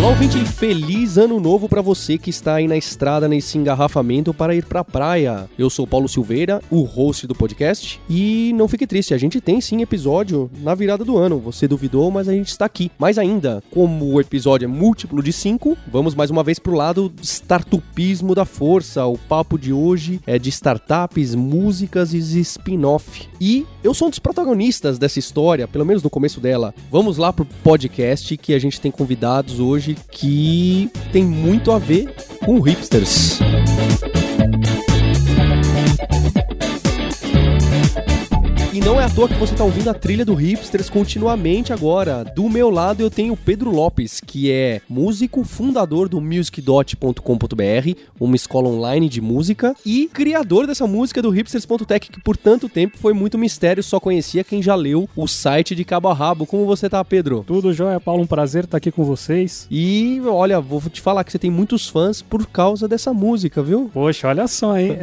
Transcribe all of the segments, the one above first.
Olá, ouvinte, feliz ano novo para você que está aí na estrada nesse engarrafamento para ir pra praia. Eu sou Paulo Silveira, o host do podcast, e não fique triste, a gente tem sim episódio na virada do ano. Você duvidou, mas a gente está aqui. Mais ainda, como o episódio é múltiplo de 5, vamos mais uma vez pro lado startupismo da força. O papo de hoje é de startups, músicas e spin-off. E eu sou um dos protagonistas dessa história, pelo menos no começo dela. Vamos lá pro podcast que a gente tem convidados hoje que tem muito a ver com hipsters. E não é à toa que você está ouvindo a trilha do Hipsters continuamente agora. Do meu lado eu tenho o Pedro Lopes, que é músico, fundador do musicdot.com.br, uma escola online de música, e criador dessa música do hipsters.tech, que por tanto tempo foi muito mistério, só conhecia quem já leu o site de cabo a rabo. Como você tá, Pedro? Tudo jóia, Paulo, um prazer estar aqui com vocês. E olha, vou te falar que você tem muitos fãs por causa dessa música, viu? Poxa, olha só, hein?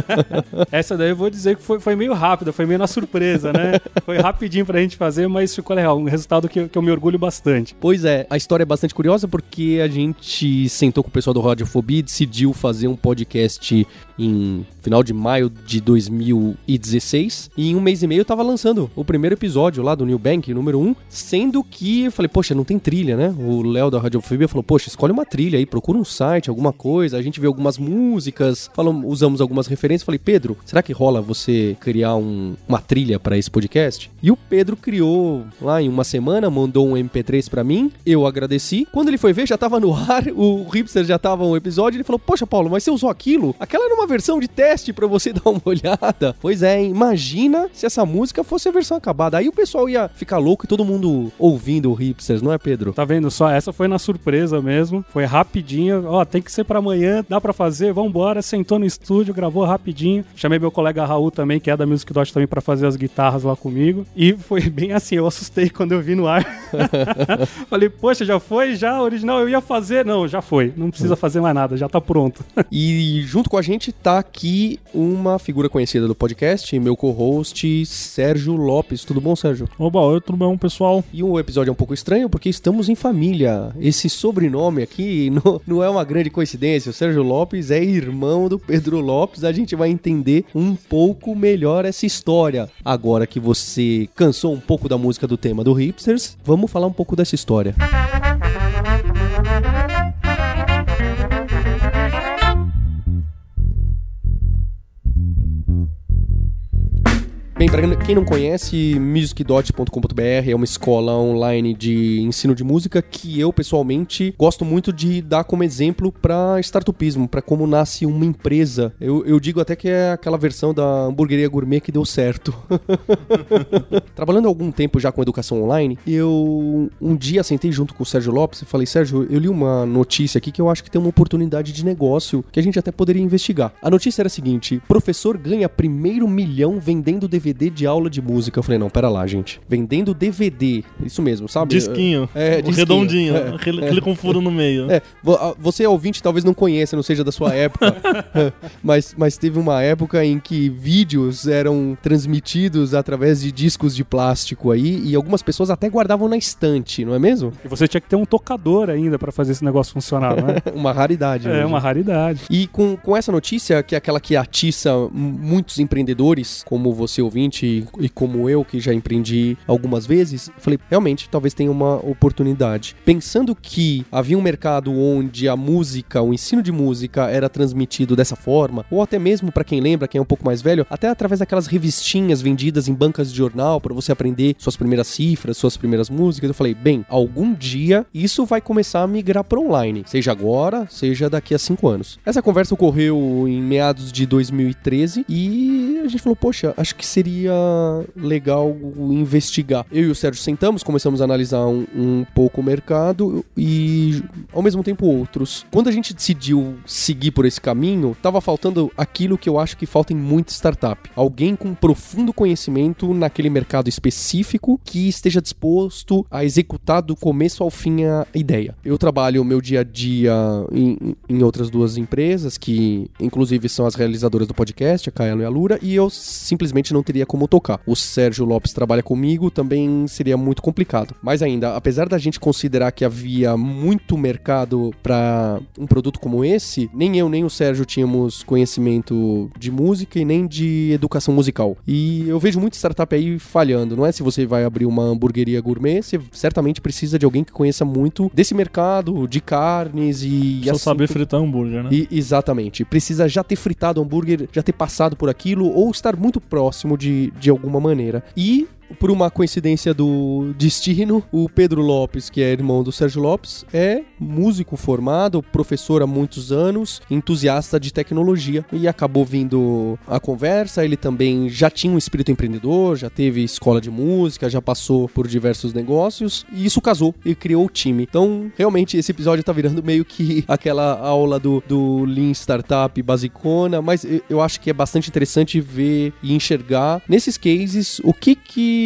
Essa daí eu vou dizer que foi, foi meio rápida, foi meio na surpresa, né? Foi rapidinho pra gente fazer, mas ficou legal. Um resultado que, que eu me orgulho bastante. Pois é, a história é bastante curiosa porque a gente sentou com o pessoal do Radiofobia e decidiu fazer um podcast em final de maio de 2016. E em um mês e meio eu tava lançando o primeiro episódio lá do New Bank, número 1, sendo que eu falei, poxa, não tem trilha, né? O Léo da Radiofobia falou, poxa, escolhe uma trilha aí, procura um site, alguma coisa. A gente vê algumas músicas, falamos, usamos algumas referências. Falei, Pedro, será que rola você criar um, uma trilha para esse podcast? E o Pedro criou lá em uma semana, mandou um MP3 para mim, eu agradeci. Quando ele foi ver, já tava no ar, o Hipster já tava um episódio, ele falou, poxa, Paulo, mas você usou aquilo? Aquela era uma versão de teste para você dar uma olhada. Pois é, hein? imagina se essa música fosse a versão acabada. Aí o pessoal ia ficar louco e todo mundo ouvindo o Hipsters, não é, Pedro? Tá vendo só? Essa foi na surpresa mesmo. Foi rapidinho. Ó, tem que ser para amanhã, dá para fazer, vambora. Sentou no estúdio, gravou rapidinho. Chamei meu colega Raul também, que é da Music Dot também, para fazer as guitarras lá comigo. E foi bem assim, eu assustei quando eu vi no ar. Falei, poxa, já foi? Já? Original eu ia fazer? Não, já foi. Não precisa fazer mais nada, já tá pronto. e junto com a gente tá aqui uma figura conhecida do podcast, meu co-host Sérgio Lopes. Tudo bom, Sérgio? Oba, oi, tudo bom, pessoal? E o episódio é um pouco estranho porque estamos em família. Esse sobrenome aqui não, não é uma grande coincidência. O Sérgio Lopes é irmão do Pedro Lopes. A gente vai entender um pouco melhor essa história. Agora que você cansou um pouco da música do tema do Hipsters, vamos falar um pouco dessa história. Bem, para quem não conhece, musicdot.com.br é uma escola online de ensino de música que eu pessoalmente gosto muito de dar como exemplo para startupismo, para como nasce uma empresa. Eu, eu, digo até que é aquela versão da hamburgueria gourmet que deu certo. Trabalhando algum tempo já com educação online, eu um dia sentei junto com o Sérgio Lopes e falei: Sérgio, eu li uma notícia aqui que eu acho que tem uma oportunidade de negócio que a gente até poderia investigar. A notícia era a seguinte: professor ganha primeiro milhão vendendo DVD de aula de música. Eu falei, não, pera lá, gente. Vendendo DVD. Isso mesmo, sabe? Disquinho. É, disquinho. redondinho. É, aquele, aquele com furo no meio. É, você ouvinte talvez não conheça, não seja da sua época. mas, mas teve uma época em que vídeos eram transmitidos através de discos de plástico aí e algumas pessoas até guardavam na estante, não é mesmo? E você tinha que ter um tocador ainda para fazer esse negócio funcionar, não é? uma raridade. É, uma raridade. E com, com essa notícia, que é aquela que atiça muitos empreendedores, como você ouvinte, e como eu, que já empreendi algumas vezes, falei, realmente, talvez tenha uma oportunidade. Pensando que havia um mercado onde a música, o ensino de música era transmitido dessa forma, ou até mesmo para quem lembra, quem é um pouco mais velho, até através daquelas revistinhas vendidas em bancas de jornal para você aprender suas primeiras cifras, suas primeiras músicas, eu falei, bem, algum dia isso vai começar a migrar para online, seja agora, seja daqui a cinco anos. Essa conversa ocorreu em meados de 2013 e a gente falou, poxa, acho que seria legal investigar. Eu e o Sérgio sentamos, começamos a analisar um, um pouco o mercado e, ao mesmo tempo, outros. Quando a gente decidiu seguir por esse caminho, tava faltando aquilo que eu acho que falta em muita startup. Alguém com profundo conhecimento naquele mercado específico que esteja disposto a executar do começo ao fim a ideia. Eu trabalho o meu dia a dia em, em outras duas empresas, que inclusive são as realizadoras do podcast, a Kaelo e a Lura, e eu simplesmente não teria como tocar. O Sérgio Lopes trabalha comigo, também seria muito complicado. Mas ainda, apesar da gente considerar que havia muito mercado para um produto como esse, nem eu nem o Sérgio tínhamos conhecimento de música e nem de educação musical. E eu vejo muito startup aí falhando. Não é se você vai abrir uma hamburgueria gourmet, você certamente precisa de alguém que conheça muito desse mercado, de carnes e. Só assim, saber fritar hambúrguer, né? e, exatamente. Precisa já ter fritado hambúrguer, já ter passado por aquilo ou estar muito próximo de, de alguma maneira. E por uma coincidência do destino, o Pedro Lopes, que é irmão do Sérgio Lopes, é músico formado, professor há muitos anos, entusiasta de tecnologia e acabou vindo a conversa. Ele também já tinha um espírito empreendedor, já teve escola de música, já passou por diversos negócios e isso casou e criou o time. Então, realmente, esse episódio tá virando meio que aquela aula do, do Lean Startup basicona, mas eu- acho que é bastante interessante ver e enxergar nesses cases o que que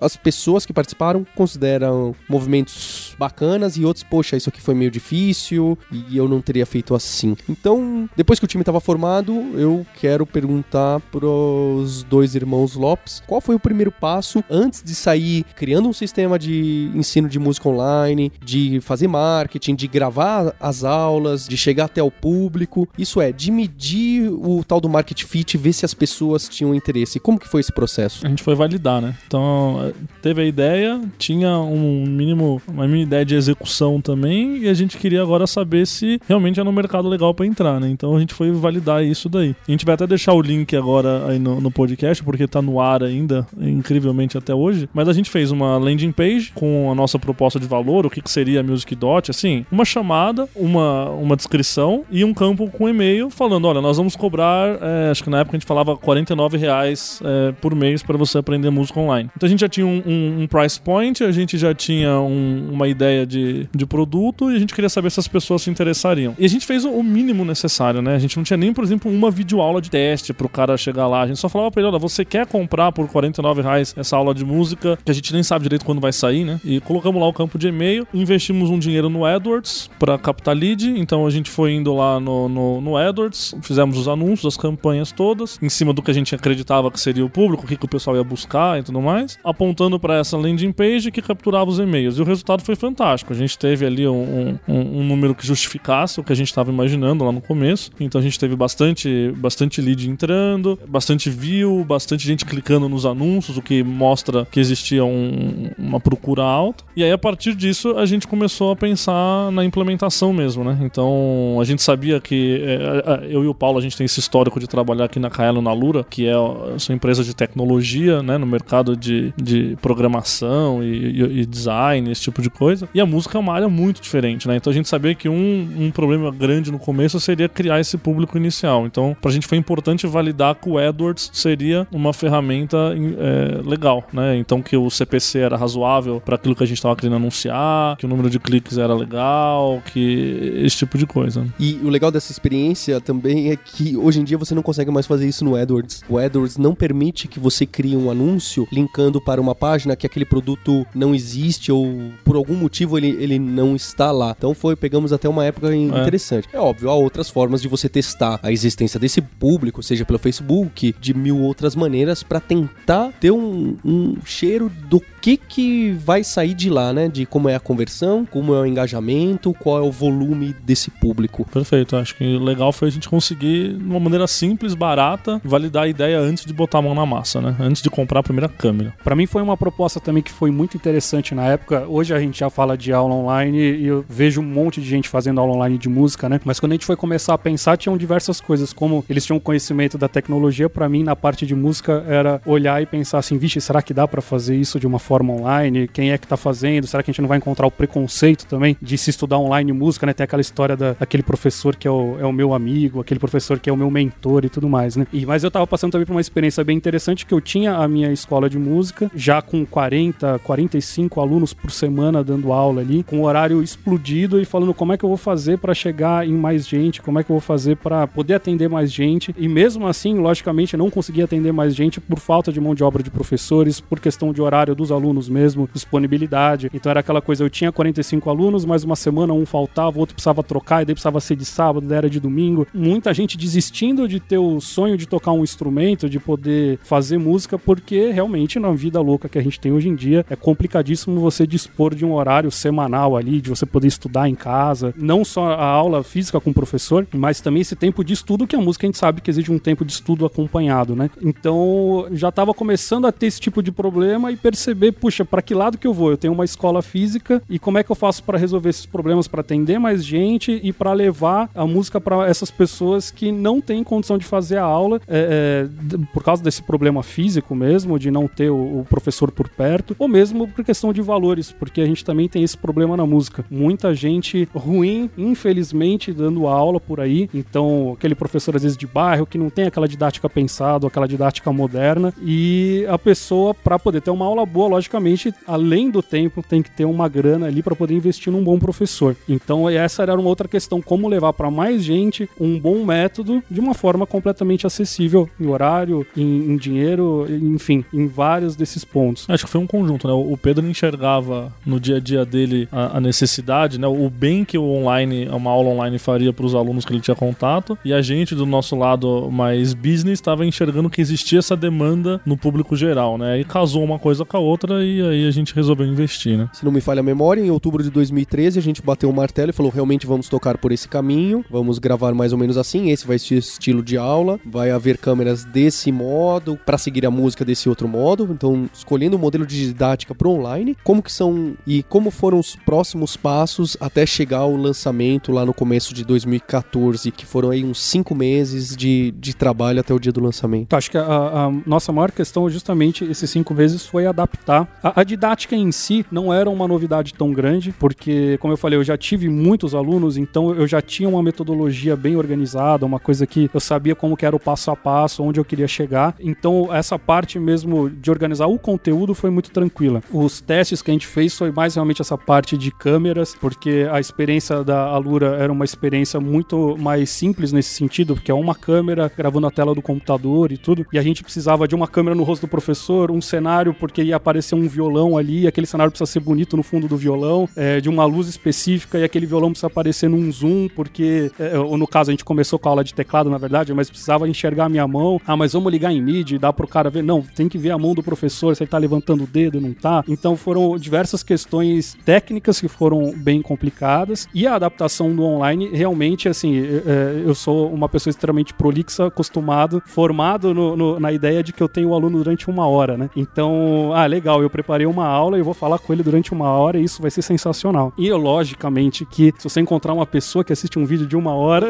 as pessoas que participaram consideram movimentos bacanas e outros, poxa, isso aqui foi meio difícil e eu não teria feito assim. Então, depois que o time estava formado, eu quero perguntar pros dois irmãos Lopes qual foi o primeiro passo antes de sair criando um sistema de ensino de música online, de fazer marketing, de gravar as aulas, de chegar até o público. Isso é, de medir o tal do market fit, ver se as pessoas tinham interesse. Como que foi esse processo? A gente foi validar, né? Então, teve a ideia, tinha um mínimo, uma mini ideia de execução também, e a gente queria agora saber se realmente era um mercado legal pra entrar, né? Então a gente foi validar isso daí. A gente vai até deixar o link agora aí no, no podcast, porque tá no ar ainda, incrivelmente até hoje. Mas a gente fez uma landing page com a nossa proposta de valor, o que, que seria a Music Dot, assim, uma chamada, uma, uma descrição e um campo com e-mail falando: olha, nós vamos cobrar, eh, acho que na época a gente falava 49 reais eh, por mês para você aprender música online. Então a gente já tinha um, um- um price point, a gente já tinha um- uma ideia de, de produto e a gente queria saber se as pessoas se interessariam. E a gente fez o, mínimo necessário, né? A gente não tinha nem, por exemplo, uma videoaula de teste pro cara chegar lá. A gente só falava pra ele: olha, você quer comprar por 49 reais essa aula de música, que a gente nem sabe direito quando vai sair, né? E colocamos lá o campo de e-mail, investimos um dinheiro no AdWords para captar lead, então a gente foi indo lá no, no, no AdWords, fizemos os anúncios, as campanhas todas, em cima do que a gente acreditava que seria o público, o que, que o pessoal ia buscar e tudo mais, apontando para essa landing page que capturava os e-mails. E o resultado foi fantástico. A gente teve ali um, um, um número que justificasse o que a gente estava imaginando lá no começo. Então a gente teve bastante, bastante lead entrando, bastante view, bastante gente clicando nos anúncios, o que mostra que existia um- uma procura alta. E aí, a partir disso, a gente começou a pensar na implementação mesmo, né? Então, a gente sabia que é, eu e o Paulo, a gente tem esse histórico de trabalhar aqui na Kaelo, na Lura, que é a sua empresa de tecnologia, né? No mercado de, de programação e, e- e design, esse tipo de coisa. E a música é uma área muito diferente, né? Então, a gente sabia que um, um problema grande no começo seria criar esse público inicial. Então, pra gente foi importante validar que o AdWords seria uma ferramenta é, legal, né? Então, que o CPC era razoável para aquilo que a gente estava querendo anunciar, que o número de cliques era legal, que esse tipo de coisa. E o legal dessa experiência também é que hoje em dia você não consegue mais fazer isso no AdWords. O AdWords não permite que você crie um anúncio linkando para uma página que aquele produto não existe ou por algum motivo ele, ele não está lá. Então foi, pegamos até uma época É. interessante. É óbvio, há outras formas de você testar a existência desse público, seja pelo Facebook, de mil outras maneiras, para tentar ter um, um cheiro do que que vai sair de lá, né? De como é a conversão, como é o engajamento, qual é o volume desse público. Perfeito, acho que legal foi a gente conseguir, de uma maneira simples, barata, validar a ideia antes de botar a mão na massa, né? Antes de comprar a primeira câmera. Câmera. Para mim foi uma proposta também que foi muito interessante na época. Hoje a gente já fala de aula online e eu vejo um monte de gente fazendo aula online de música, né? Mas quando a gente foi começar a pensar, tinham diversas coisas, como eles tinham conhecimento da tecnologia, para mim na parte de música era olhar e pensar assim, vixe, será que dá para fazer isso de uma forma online? Quem é que tá fazendo? Será que a gente não vai encontrar o preconceito também de se estudar online música, né? Tem aquela história da, daquele professor que é o, é o meu amigo, aquele professor que é o meu mentor e tudo mais, né? E, mas eu tava passando também por uma experiência bem interessante que eu tinha a minha escola de música, já com 40, 45 alunos por semana dando aula ali, com o horário explodido e falando como é que eu vou fazer para chegar em mais gente, como é que eu vou fazer para poder atender mais gente. E mesmo assim, logicamente, não consegui atender mais gente por falta de mão de obra de professores, por questão de horário dos alunos mesmo, disponibilidade. Então era aquela coisa, eu tinha 45 alunos, mas uma semana um faltava, outro precisava trocar, e daí precisava ser de sábado, daí era de domingo. Muita gente desistindo de ter o sonho de tocar um instrumento, de poder fazer música, porque realmente na vida louca que a gente tem hoje em dia é complicadíssimo você dispor de um horário semanal ali, de você poder estudar em casa, não só a aula física com o professor, mas também esse tempo de estudo que a música a gente sabe que exige um tempo de estudo acompanhado, né? Então já estava começando a ter esse tipo de problema e perceber, puxa, para que lado que eu vou? Eu tenho uma escola física e como é que eu faço para resolver esses problemas, para atender mais gente e para levar a música para essas pessoas que não têm condição de fazer a aula é, é, por causa desse problema físico mesmo, de não ter o, o professor por perto, ou mesmo por questão de valores, porque a gente também tem esse problema na música. Muita gente ruim, infelizmente, dando aula por aí. Então, aquele professor às vezes de bairro que não tem aquela didática pensada, aquela didática moderna, e a pessoa para poder ter uma aula boa, logicamente, além do tempo, tem que ter uma grana ali para poder investir num bom professor. Então, essa era uma outra questão, como levar para mais gente um bom método de uma forma completamente acessível em horário, em, em dinheiro, enfim, em vários desses pontos. Acho que foi um conjunto, né? O Pedro enxergava no dia a dia dele a, a necessidade, né? O bem que o online, uma aula online faria para os alunos que ele tinha contato, e a gente do nosso lado mais business estava enxergando que existia essa demanda no público geral, né? E casou uma coisa com a outra e aí a gente resolveu investir, né? Se não me falha a memória, em outubro de 2013 a gente bateu o martelo e falou: realmente vamos tocar por esse caminho, vamos gravar mais ou menos assim, esse vai ser estilo de aula, vai haver câmeras desse modo, para seguir a música desse outro modo. Então, escolhendo o um modelo de didática para online, como que são e como foram os próximos passos até chegar ao lançamento lá no começo de 2014, que foram aí uns cinco meses de, de trabalho até o dia do lançamento. Acho que a, a nossa maior questão, justamente esses cinco meses, foi adaptar. A, a didática em si não era uma novidade tão grande, porque, como eu falei, eu já tive muitos alunos, então eu já tinha uma metodologia bem organizada, uma coisa que eu sabia como que era o passo a passo, onde eu queria chegar. Então, essa parte mesmo de organizar o conteúdo foi muito tranquila. Os testes que a gente fez foi mais realmente essa parte de câmeras, porque a experiência da Alura era uma experiência muito mais simples nesse sentido, porque é uma câmera gravando a tela do computador e tudo, e a gente precisava de uma câmera no rosto do professor, um cenário porque ia aparecer um violão ali, aquele cenário precisa ser bonito no fundo do violão, é, de uma luz específica e aquele violão precisa aparecer num zoom, porque, é, ou no caso a gente começou com a aula de teclado, na verdade, mas precisava enxergar a minha mão, ah, mas vamos ligar em MIDI, dá pro cara ver, não, tem que ver a mão do professor, se ele tá levantando o dedo, não tá, então foram diversas questões técnicas que foram bem complicadas, e a adaptação do online, realmente, assim, é, eu sou uma pessoa extremamente prolixa, acostumado, formado no, no, na ideia de que eu tenho o aluno durante uma hora, né? Então, ah, legal, eu preparei uma aula e vou falar com ele durante uma hora e isso vai ser sensacional. E logicamente que se você encontrar uma pessoa que assiste um vídeo de uma hora,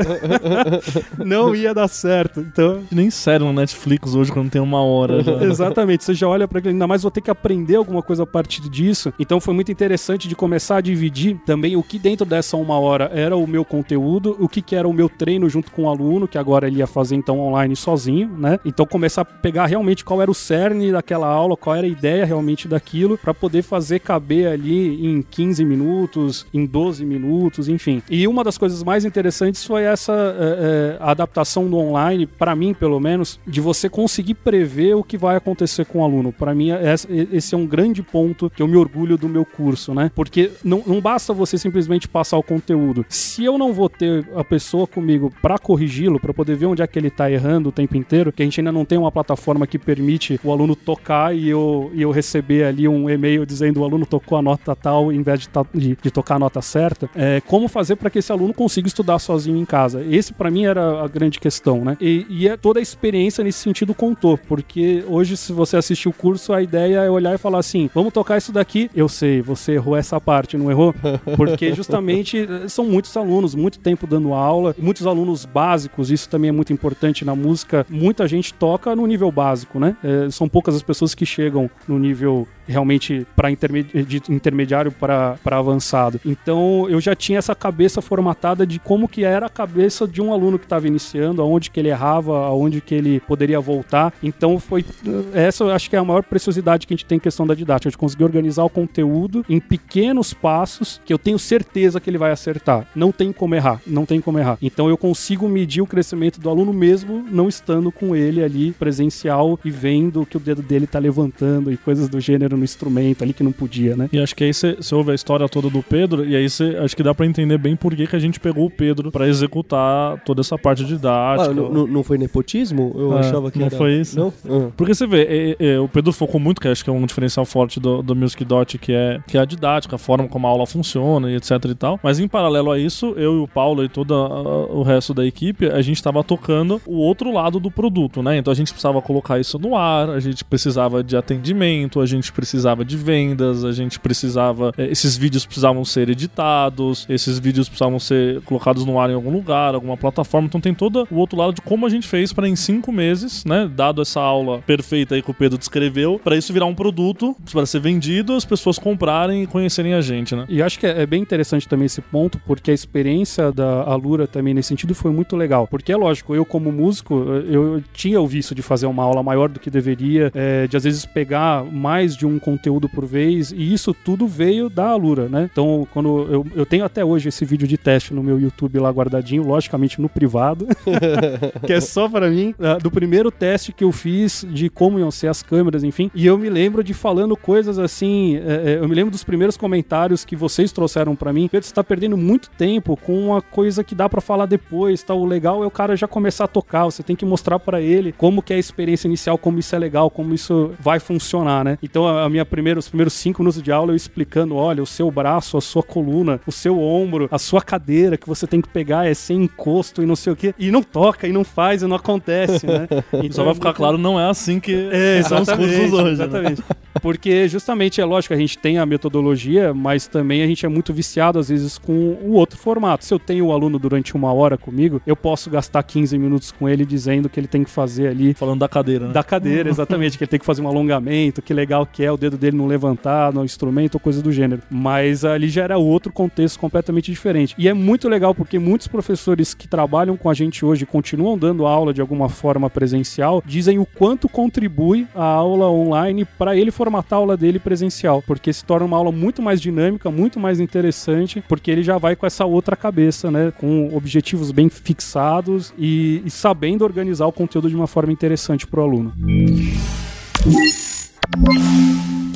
não ia dar certo. Então, Nem sério no Netflix hoje quando tem uma hora. Já. Exatamente, você já olha para aquilo, ainda mais vou ter que aprender alguma coisa a partir disso. Então foi muito interessante de começar a dividir também o que dentro dessa uma hora era o meu conteúdo, o que, que era o meu treino junto com o aluno, que agora ele ia fazer então online sozinho, né? Então começar a pegar realmente qual era o cerne daquela aula, qual era a ideia realmente daquilo, para poder fazer caber ali em 15 minutos, em 12 minutos, enfim. E uma das coisas mais interessantes foi essa é, é, adaptação do online, para mim pelo menos, de você conseguir prever o que vai acontecer com o aluno. Para mim, esse é um grande ponto que eu me orgulho do meu curso, né? Porque não, não basta você simplesmente passar o conteúdo. Se eu não vou ter a pessoa comigo para corrigi-lo, para poder ver onde é que ele tá errando o tempo inteiro, que a gente ainda não tem uma plataforma que permite o aluno tocar e eu, e eu receber ali um e-mail dizendo o aluno tocou a nota tal em vez de, de, de tocar a nota certa, é, como fazer para que esse aluno consiga estudar sozinho em casa? Esse para mim era a grande questão, né? E, e é toda a experiência nesse sentido contou, porque hoje se você assiste assistir o curso, a ideia é olhar e falar assim: vamos tocar isso daqui. Eu sei, você errou essa parte, não errou? Porque justamente eh, são muitos alunos, muito tempo dando aula, muitos alunos básicos, isso também é muito importante na música. Muita gente toca no nível básico, né? É, são poucas as pessoas que chegam no nível realmente para intermedi de intermediário para avançado. Então eu já tinha essa cabeça formatada de como que era a cabeça de um aluno que estava iniciando, aonde que ele errava, aonde que ele poderia voltar. Então foi essa eu acho que é a maior preciosidade que a gente tem em questão da didática, de conseguir organizar o conteúdo em pequenos passos que eu tenho certeza que ele vai acertar. Não tem como errar, não tem como errar. Então eu consigo medir o crescimento do aluno mesmo não estando com ele ali presencial e vendo que o dedo dele está levantando e coisas do gênero no instrumento ali que não podia, né? E acho que aí você ouve a história toda do Pedro, e aí você acho que dá para entender bem por que, que a gente pegou o Pedro para executar toda essa parte didática. Ah, não, não foi nepotismo? Eu É, achava que não era... foi isso. Não? Ah. Porque você vê, é, é, o Pedro focou muito, que acho que é um diferencial forte do, do Music Dot, que é, que é a didática, a forma como a aula funciona e etc e tal. Mas em paralelo a isso, eu e o Paulo e todo o resto da equipe, a gente estava tocando o outro lado do produto, né? Então a gente precisava colocar isso no ar, a gente precisava de atendimento, a gente precisava de vendas, a gente precisava. é, esses vídeos precisavam ser editados, esses vídeos precisavam ser colocados no ar em algum lugar, alguma plataforma. Então tem todo o outro lado de como a gente fez para em cinco meses, né? Dado essa aula perfeita aí que o Pedro descreveu, para isso virar um produto, para ser vendido, as pessoas comprarem e conhecerem a gente, né? E acho que é é bem interessante também esse ponto, porque a experiência da Alura também nesse sentido foi muito legal. Porque é lógico, eu como músico, eu tinha o vício de fazer uma aula maior do que deveria, é, de às vezes pegar mais de um conteúdo por vez, e isso tudo veio da Alura, né? Então, quando eu, eu tenho até hoje esse vídeo de teste no meu YouTube lá guardadinho, logicamente no privado, que é só pra mim, ah, do primeiro teste que eu fiz de como iam ser as câmeras, enfim. E eu me lembro de falando coisas assim. é, é, eu me lembro dos primeiros comentários que vocês trouxeram pra mim. Pedro, você tá perdendo muito tempo com uma coisa que dá pra falar depois, tá? O legal é o cara já começar a tocar. Você tem que mostrar pra ele como que é a experiência inicial, como isso é legal, como isso vai funcionar, né? Então, a a minha primeira, os primeiros cinco minutos de aula eu explicando: olha, o seu braço, a sua coluna, o seu ombro, a sua cadeira que você tem que pegar é sem encosto e não sei o quê. E não toca, e não faz, e não acontece, né? Então, Só vai ficar claro, não é assim que é, são os cursos hoje. né? exatamente. Porque justamente é lógico, a gente tem a metodologia, mas também a gente é muito viciado às vezes com o outro formato. Se eu tenho o aluno durante uma hora comigo, eu posso gastar 15 minutos com ele dizendo que ele tem que fazer ali Falando da cadeira, né? da cadeira, exatamente, que ele tem que fazer um alongamento, que legal que é o dedo dele não levantar no instrumento ou coisa do gênero. Mas ali já era outro contexto completamente diferente. E é muito legal porque muitos professores que trabalham com a gente hoje continuam dando aula de alguma forma presencial, dizem o quanto contribui a aula online para ele formatar a aula dele presencial, porque se torna uma aula muito mais dinâmica, muito mais interessante, porque ele já vai com essa outra cabeça, né, com objetivos bem fixados e, e sabendo organizar o conteúdo de uma forma interessante para o aluno. you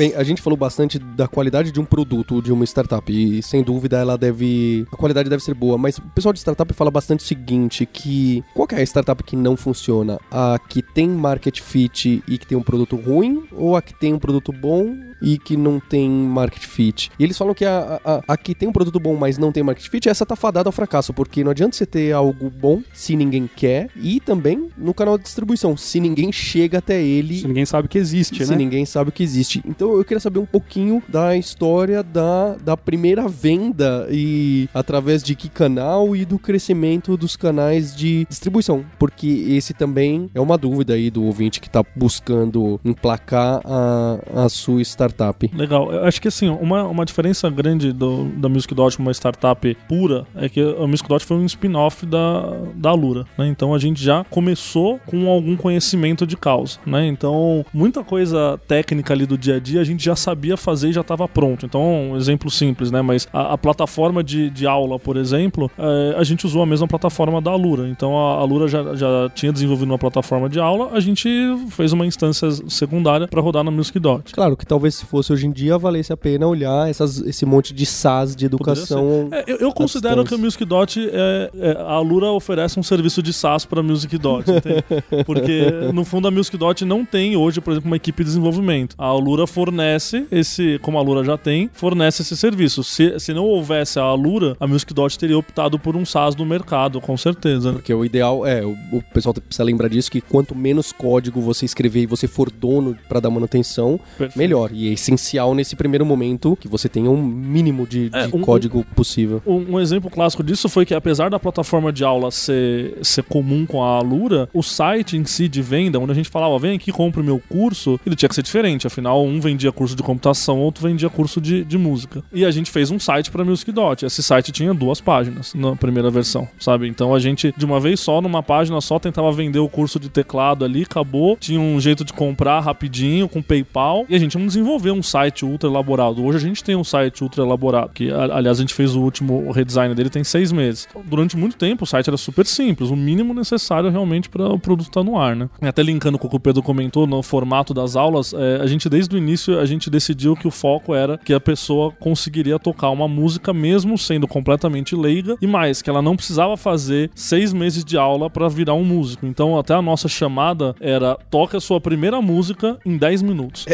Bem, a gente falou bastante da qualidade de um produto, de uma startup, e sem dúvida ela deve. A qualidade deve ser boa, mas o pessoal de startup fala bastante o seguinte: que qual que é a startup que não funciona? A que tem market fit e que tem um produto ruim, ou a que tem um produto bom e que não tem market fit? E eles falam que a, a, a que tem um produto bom, mas não tem market fit, essa tá fadada ao fracasso, porque não adianta você ter algo bom se ninguém quer, e também no canal de distribuição, se ninguém chega até ele Se ninguém sabe que existe, se né? ninguém sabe que existe. Então eu queria saber um pouquinho da história da, da primeira venda e através de que canal e do crescimento dos canais de distribuição. Porque esse também é uma dúvida aí do ouvinte que tá buscando emplacar a, a sua startup. Legal. Eu acho que assim, uma, uma diferença grande do, da Music Dot uma startup pura é que a Music Dot foi um spin-off da, da Alura, né? Então a gente já começou com algum conhecimento de causa, né? Então, muita coisa técnica ali do dia a dia a gente já sabia fazer e já estava pronto. Então, um exemplo simples, né? Mas a, a plataforma de, de aula, por exemplo, eh, a gente usou a mesma plataforma da Alura. Então a Alura já, já tinha desenvolvido uma plataforma de aula, a gente fez uma instância secundária para rodar na Music Dot. Claro que talvez se fosse hoje em dia valesse a pena olhar essas, esse monte de SaaS de educação. É, eu, eu considero que a Music Dot é, é- a Alura oferece um serviço de SaaS para Music Dot, entende? porque no fundo a Music Dot não tem hoje, por exemplo, uma equipe de desenvolvimento. A Alura fornece esse, como a Lura já tem, fornece esse serviço. Se, se não houvesse a Lura, a Music Dot teria optado por um SaaS no mercado, com certeza. né? Porque o ideal é, o, o pessoal precisa lembrar disso, que quanto menos código você escrever e você for dono pra dar manutenção, Perfeito. melhor. E é essencial nesse primeiro momento que você tenha um mínimo de, É, de um- código possível. Um, um exemplo clássico disso foi que, apesar da plataforma de aula ser, ser comum com a Alura, o site em si de venda, onde a gente falava, vem aqui, compre o meu curso, ele tinha que ser diferente. Afinal, um vendia curso de computação, outro vendia curso de, de música. E a gente fez um site para Music Dot. Esse site tinha duas páginas na primeira versão, sabe? Então a gente, de uma vez só, numa página só, tentava vender o curso de teclado ali, acabou. Tinha um jeito de comprar rapidinho, com PayPal. E a gente não desenvolveu um site ultra elaborado. Hoje a gente tem um site ultra elaborado, que aliás a gente fez o último redesign dele tem seis meses. Durante muito tempo o site era super simples, o mínimo necessário realmente para o produto estar no ar, né? Até linkando com o que o Pedro comentou no formato das aulas, é, a gente desde o início a gente decidiu que o foco era que a pessoa conseguiria tocar uma música mesmo sendo completamente leiga e mais que ela não precisava fazer seis meses de aula para virar um músico. Então até a nossa chamada era toque a sua primeira música em 10 minutos.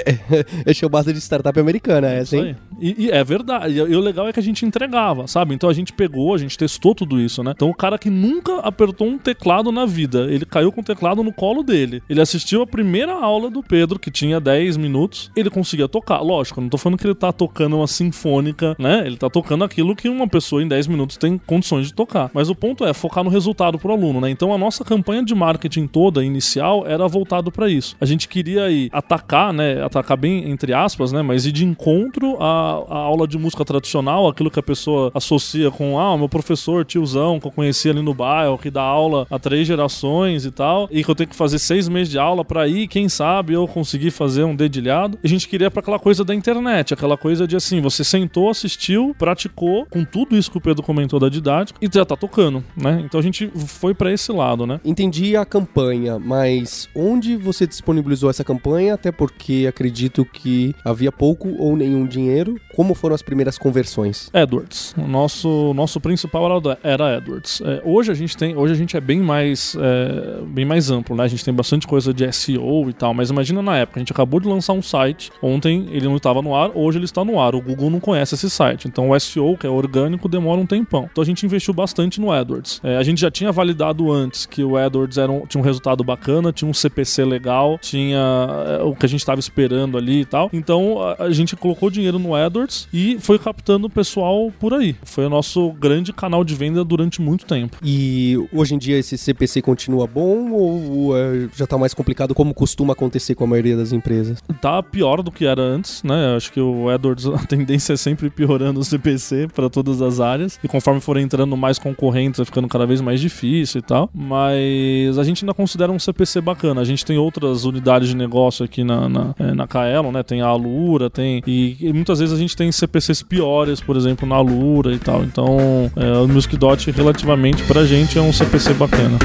É chamada de startup americana, essa, hein? aí. E, e é verdade. E, e o legal é que a gente entregava, sabe? Então a gente pegou, a gente testou tudo isso, né? Então o cara que nunca apertou um teclado na vida, ele caiu com o teclado no colo dele. Ele assistiu a primeira aula do Pedro, que tinha 10 minutos, ele conseguia tocar. Lógico, não tô falando que ele tá tocando uma sinfônica, né? Ele tá tocando aquilo que uma pessoa em 10 minutos tem condições de tocar. Mas o ponto é focar no resultado pro aluno, né? Então a nossa campanha de marketing toda inicial era voltado para isso. A gente queria ir atacar, né? Atacar bem entre aspas, né? Mas ir de encontro à, à aula de música tradicional, aquilo que a pessoa associa com ah, meu professor tiozão que eu conheci ali no bairro, que dá aula há três gerações e tal, e que eu tenho que fazer seis meses de aula para ir, quem sabe eu conseguir fazer um dedilhado. A gente queria para aquela coisa da internet, aquela coisa de assim, você sentou, assistiu, praticou com tudo isso que o Pedro comentou da didática e já tá tocando, né? Então a gente foi para esse lado, né? Entendi a campanha, mas onde você disponibilizou essa campanha? Até porque acredito que havia pouco ou nenhum dinheiro. Como foram as primeiras conversões? Edwards. O nosso, nosso principal era, era Edwards. É, hoje a gente tem, hoje a gente é bem mais, é, bem mais amplo, né? A gente tem bastante coisa de SEO e tal, mas imagina na época, a gente acabou de lançar um site, ontem ele não estava no ar, hoje ele está no ar. O Google não conhece esse site, então o SEO, que é orgânico, demora um tempão. Então a gente investiu bastante no AdWords. É, a gente já tinha validado antes que o AdWords era um- tinha um resultado bacana, tinha um CPC legal, tinha é, o que a gente estava esperando ali e tal. Então a, a gente colocou dinheiro no AdWords e foi captando o pessoal por aí. Foi o nosso grande canal de venda durante muito tempo. E hoje em dia esse CPC continua bom ou é, já tá mais complicado como costuma acontecer com a maioria das empresas? Tá pior do que era antes, né? Acho que o AdWords, a tendência é sempre piorando o CPC para todas as áreas. E conforme for entrando mais concorrentes, vai ficando cada vez mais difícil e tal. Mas a gente ainda considera um CPC bacana. A gente tem outras unidades de negócio aqui na, na, é, na Kaelon, né? Tem a Alura, tem. E, e muitas vezes a gente tem CPCs piores, por exemplo, na Alura e tal. Então, é, o Music Dot, relativamente, pra gente, é um CPC bacana.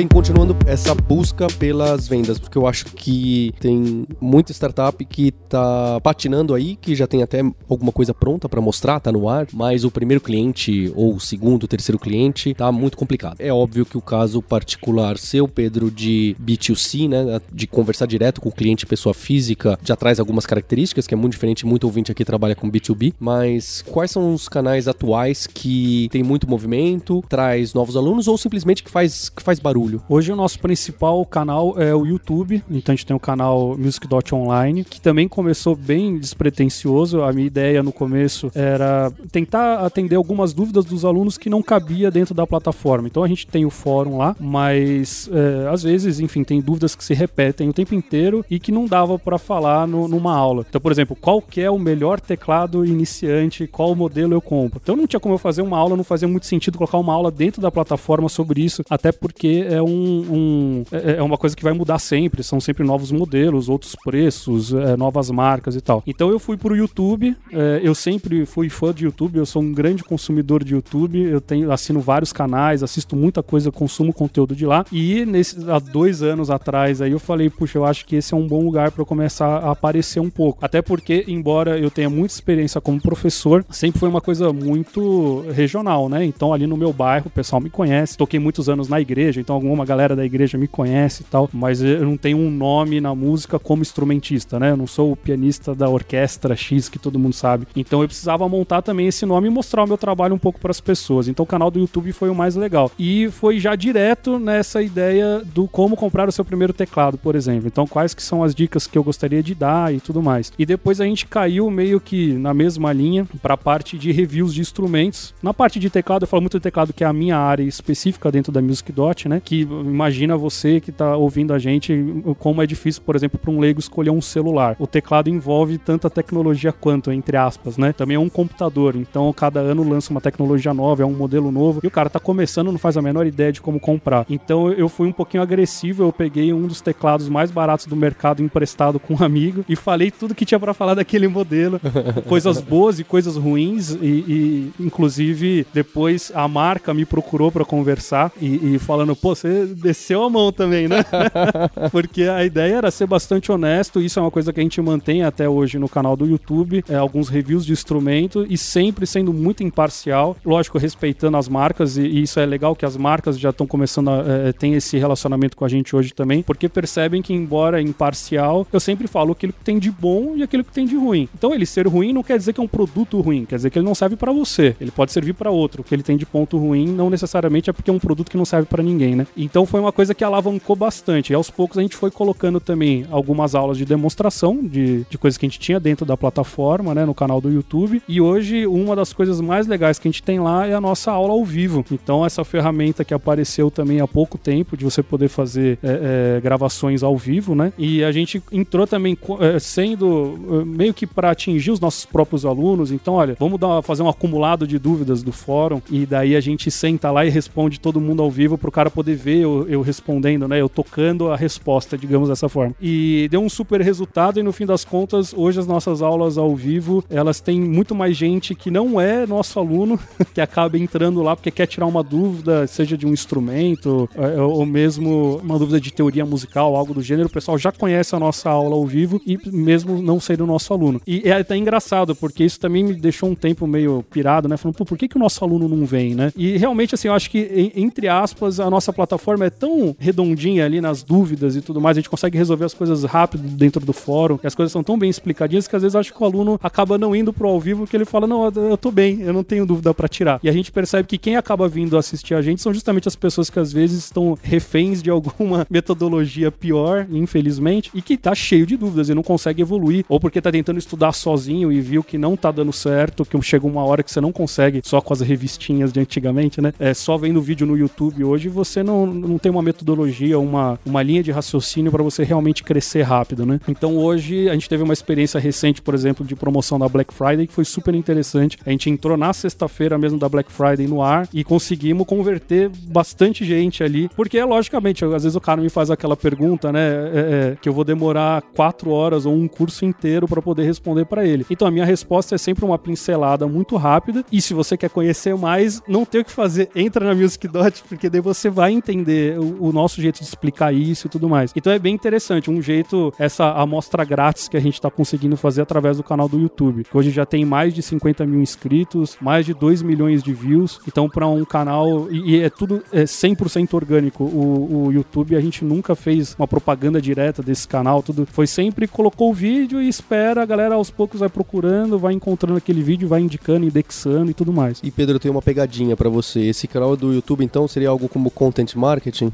Bem, continuando essa busca pelas vendas, porque eu acho que tem muita startup que tá patinando aí, que já tem até alguma coisa pronta pra mostrar, tá no ar, mas o primeiro cliente ou o segundo, terceiro cliente tá muito complicado. É óbvio que o caso particular seu, Pedro, de B2C, né, de conversar direto com o cliente pessoa física, já traz algumas características que é muito diferente, muito ouvinte aqui trabalha com B2B, mas quais são os canais atuais que tem muito movimento, traz novos alunos ou simplesmente que faz que faz barulho? Hoje o nosso principal canal é o YouTube, então a gente tem o canal Music Dot Online, que também começou bem despretensioso. A minha ideia no começo era tentar atender algumas dúvidas dos alunos que não cabia dentro da plataforma. Então a gente tem o fórum lá, mas é, às vezes, enfim, tem dúvidas que se repetem o tempo inteiro e que não dava para falar no- numa aula. Então, por exemplo, qual que é o melhor teclado iniciante, qual modelo eu compro? Então não tinha como eu fazer uma aula, não fazia muito sentido colocar uma aula dentro da plataforma sobre isso, até porque é é um, um- é é uma coisa que vai mudar sempre, são sempre novos modelos, outros preços, é, novas marcas e tal. Então eu fui pro YouTube, é, eu sempre fui fã de YouTube, eu sou um grande consumidor de YouTube, eu tenho assino vários canais, assisto muita coisa, consumo conteúdo de lá. E nesse, há dois anos atrás aí eu falei, puxa, eu acho que esse é um bom lugar para começar a aparecer um pouco. Até porque, embora eu tenha muita experiência como professor, sempre foi uma coisa muito regional, né? Então ali no meu bairro o pessoal me conhece. Toquei muitos anos na igreja, então alguma galera da igreja me conhece e tal, mas eu não tenho um nome na música como instrumentista, né? Eu não sou o pianista da orquestra X que todo mundo sabe. Então eu precisava montar também esse nome e mostrar o meu trabalho um pouco para as pessoas. Então o canal do YouTube foi o mais legal. E foi já direto nessa ideia do como comprar o seu primeiro teclado, por exemplo. Então quais que são as dicas que eu gostaria de dar e tudo mais. E depois a gente caiu meio que na mesma linha para a parte de reviews de instrumentos. Na parte de teclado, eu falo muito de teclado que é a minha área específica dentro da Music Dot, né? Que imagina você que tá ouvindo a gente como é difícil, por exemplo, para um leigo escolher um celular. O teclado envolve tanta tecnologia quanto, entre aspas, né? Também é um computador, então cada ano lança uma tecnologia nova, é um modelo novo, e o cara tá começando, não faz a menor ideia de como comprar. Então eu fui um pouquinho agressivo, eu peguei um dos teclados mais baratos do mercado emprestado com um amigo e falei tudo que tinha para falar daquele modelo, coisas boas e coisas ruins, e, e, inclusive depois a marca me procurou para conversar e, e falando, pô, você desceu a mão também, né? Porque a ideia era ser bastante honesto, isso é uma coisa que a gente mantém até hoje no canal do YouTube, é, alguns reviews de instrumento e sempre sendo muito imparcial, lógico, respeitando as marcas, e, e isso é legal que as marcas já estão começando a é, ter esse relacionamento com a gente hoje também, porque percebem que, embora imparcial, eu sempre falo aquilo que tem de bom e aquilo que tem de ruim. Então, ele ser ruim não quer dizer que é um produto ruim, quer dizer que ele não serve para você, ele pode servir para outro. O que ele tem de ponto ruim não necessariamente é porque é um produto que não serve para ninguém, né? Então, foi uma coisa que alavancou bastante. E aos poucos a gente foi colocando também algumas aulas de demonstração de, de coisas que a gente tinha dentro da plataforma, né, no canal do YouTube. E hoje, uma das coisas mais legais que a gente tem lá é a nossa aula ao vivo. Então, essa ferramenta que apareceu também há pouco tempo, de você poder fazer é, é, gravações ao vivo, né? E a gente entrou também é, sendo é, meio que para atingir os nossos próprios alunos. Então, olha, vamos dar, fazer um acumulado de dúvidas do fórum e daí a gente senta lá e responde todo mundo ao vivo para o cara poder ver eu, eu respondendo, né? Eu tocando a resposta, digamos dessa forma. E deu um super resultado e no fim das contas, hoje as nossas aulas ao vivo, elas têm muito mais gente que não é nosso aluno, que acaba entrando lá porque quer tirar uma dúvida, seja de um instrumento, é, ou mesmo uma dúvida de teoria musical, algo do gênero, o pessoal já conhece a nossa aula ao vivo e mesmo não sendo nosso aluno. E é até engraçado, porque isso também me deixou um tempo meio pirado, né? Falando, pô, por que, que o nosso aluno não vem, né? E realmente, assim, eu acho que, entre aspas, a nossa plataforma é tão redondinha ali nas dúvidas e tudo mais, a gente consegue resolver as coisas rápido dentro do fórum, as coisas são tão bem explicadinhas que às vezes acho que o aluno acaba não indo pro ao vivo porque ele fala, não, eu tô bem, eu não tenho dúvida pra tirar. E a gente percebe que quem acaba vindo assistir a gente são justamente as pessoas que às vezes estão reféns de alguma metodologia pior, infelizmente, e que tá cheio de dúvidas e não consegue evoluir, ou porque tá tentando estudar sozinho e viu que não tá dando certo, que chega uma hora que você não consegue só com as revistinhas de antigamente, né? É só vendo vídeo no YouTube hoje, você não, não tem uma metodologia, uma, uma linha de raciocínio para você realmente crescer rápido, né? Então hoje a gente teve uma experiência recente, por exemplo, de promoção da Black Friday que foi super interessante. A gente entrou na sexta-feira mesmo da Black Friday no ar e conseguimos converter bastante gente ali, porque logicamente, às vezes o cara me faz aquela pergunta, né, é, é, que eu vou demorar quatro horas ou um curso inteiro para poder responder para ele. Então a minha resposta é sempre uma pincelada muito rápida e se você quer conhecer mais, não tem o que fazer, entra na Music Dot, porque daí você vai entender o, o nosso jeito de explicar isso e tudo mais. Então é bem interessante, um jeito, essa amostra grátis que a gente tá conseguindo fazer através do canal do YouTube, que hoje já tem mais de 50 mil inscritos, mais de 2 milhões de views, então para um canal, e, e é tudo é 100% orgânico, o, o YouTube a gente nunca fez uma propaganda direta desse canal, tudo foi sempre colocou o vídeo e espera, a galera aos poucos vai procurando, vai encontrando aquele vídeo, vai indicando, indexando e tudo mais. E Pedro, eu tenho uma pegadinha pra você. Esse canal do YouTube, então, seria algo como content marketing?